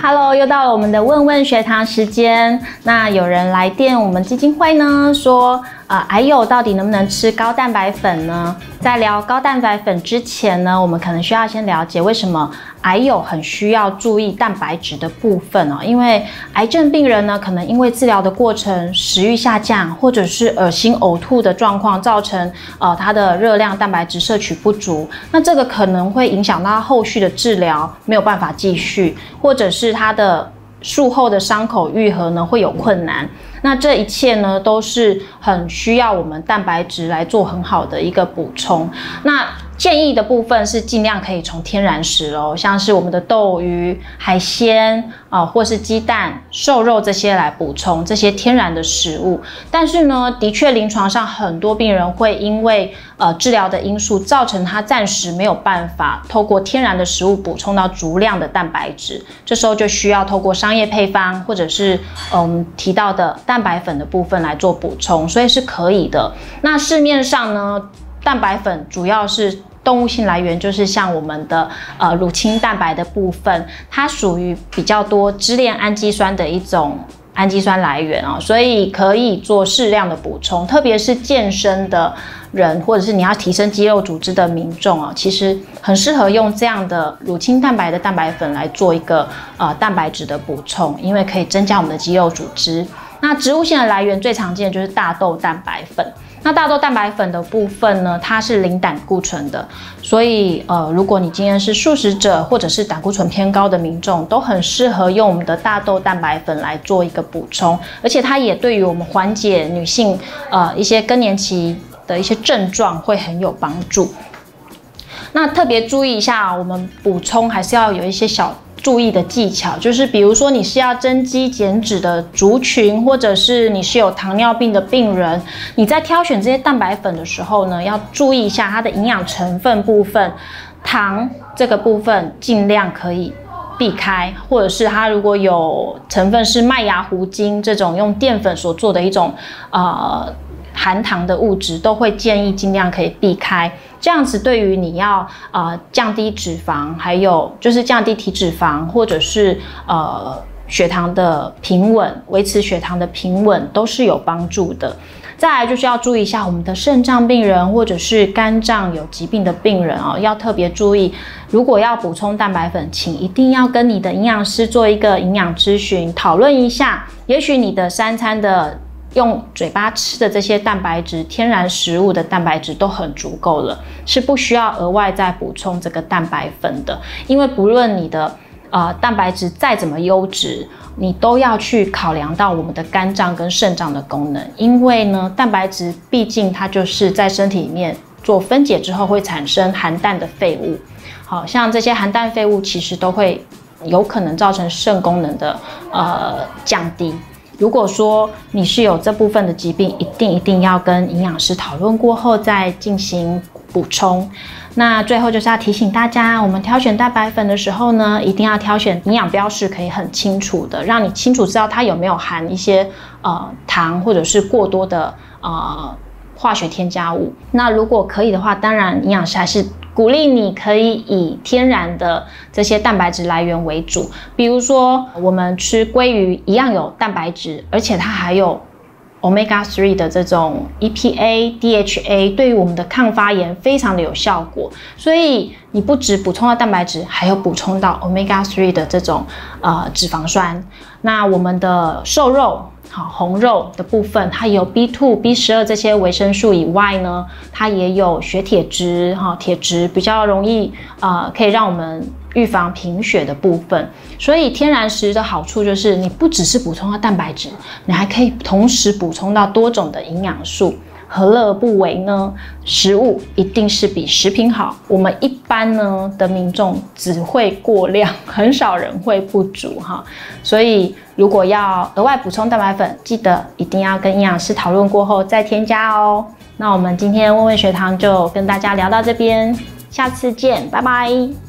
Hello，又到了我们的问问学堂时间。那有人来电我们基金会呢，说，呃，矮友到底能不能吃高蛋白粉呢？在聊高蛋白粉之前呢，我们可能需要先了解为什么癌友很需要注意蛋白质的部分哦。因为癌症病人呢，可能因为治疗的过程食欲下降，或者是恶心呕吐的状况，造成呃他的热量蛋白质摄取不足。那这个可能会影响到他后续的治疗没有办法继续，或者是他的术后的伤口愈合呢会有困难。那这一切呢，都是很需要我们蛋白质来做很好的一个补充。那建议的部分是尽量可以从天然食哦，像是我们的豆鱼、海鲜啊，或是鸡蛋、瘦肉这些来补充这些天然的食物。但是呢，的确临床上很多病人会因为呃治疗的因素，造成他暂时没有办法透过天然的食物补充到足量的蛋白质，这时候就需要透过商业配方或者是嗯提到的蛋白粉的部分来做补充，所以是可以的。那市面上呢，蛋白粉主要是。动物性来源就是像我们的呃乳清蛋白的部分，它属于比较多支链氨基酸的一种氨基酸来源哦，所以可以做适量的补充，特别是健身的人或者是你要提升肌肉组织的民众哦，其实很适合用这样的乳清蛋白的蛋白粉来做一个呃蛋白质的补充，因为可以增加我们的肌肉组织。那植物性的来源最常见的就是大豆蛋白粉。那大豆蛋白粉的部分呢，它是零胆固醇的，所以呃，如果你今天是素食者或者是胆固醇偏高的民众，都很适合用我们的大豆蛋白粉来做一个补充，而且它也对于我们缓解女性呃一些更年期的一些症状会很有帮助。那特别注意一下，我们补充还是要有一些小。注意的技巧就是，比如说你是要增肌减脂的族群，或者是你是有糖尿病的病人，你在挑选这些蛋白粉的时候呢，要注意一下它的营养成分部分，糖这个部分尽量可以避开，或者是它如果有成分是麦芽糊精这种用淀粉所做的一种呃含糖的物质，都会建议尽量可以避开。这样子对于你要呃降低脂肪，还有就是降低体脂肪，或者是呃血糖的平稳，维持血糖的平稳都是有帮助的。再来就是要注意一下我们的肾脏病人或者是肝脏有疾病的病人哦，要特别注意，如果要补充蛋白粉，请一定要跟你的营养师做一个营养咨询，讨论一下，也许你的三餐的。用嘴巴吃的这些蛋白质，天然食物的蛋白质都很足够了，是不需要额外再补充这个蛋白粉的。因为不论你的呃蛋白质再怎么优质，你都要去考量到我们的肝脏跟肾脏的功能。因为呢，蛋白质毕竟它就是在身体里面做分解之后会产生含氮的废物，好像这些含氮废物其实都会有可能造成肾功能的呃降低。如果说你是有这部分的疾病，一定一定要跟营养师讨论过后再进行补充。那最后就是要提醒大家，我们挑选蛋白粉的时候呢，一定要挑选营养标识可以很清楚的，让你清楚知道它有没有含一些呃糖或者是过多的呃化学添加物。那如果可以的话，当然营养师还是。鼓励你可以以天然的这些蛋白质来源为主，比如说我们吃鲑鱼一样有蛋白质，而且它还有 omega three 的这种 EPA、DHA，对于我们的抗发炎非常的有效果。所以你不只补充到蛋白质，还有补充到 omega three 的这种呃脂肪酸。那我们的瘦肉。好，红肉的部分，它有 B two、B 十二这些维生素以外呢，它也有血铁质，哈，铁质比较容易，呃，可以让我们预防贫血的部分。所以天然食的好处就是，你不只是补充了蛋白质，你还可以同时补充到多种的营养素。何乐而不为呢？食物一定是比食品好。我们一般呢的民众只会过量，很少人会不足哈。所以如果要额外补充蛋白粉，记得一定要跟营养师讨论过后再添加哦。那我们今天问问学堂就跟大家聊到这边，下次见，拜拜。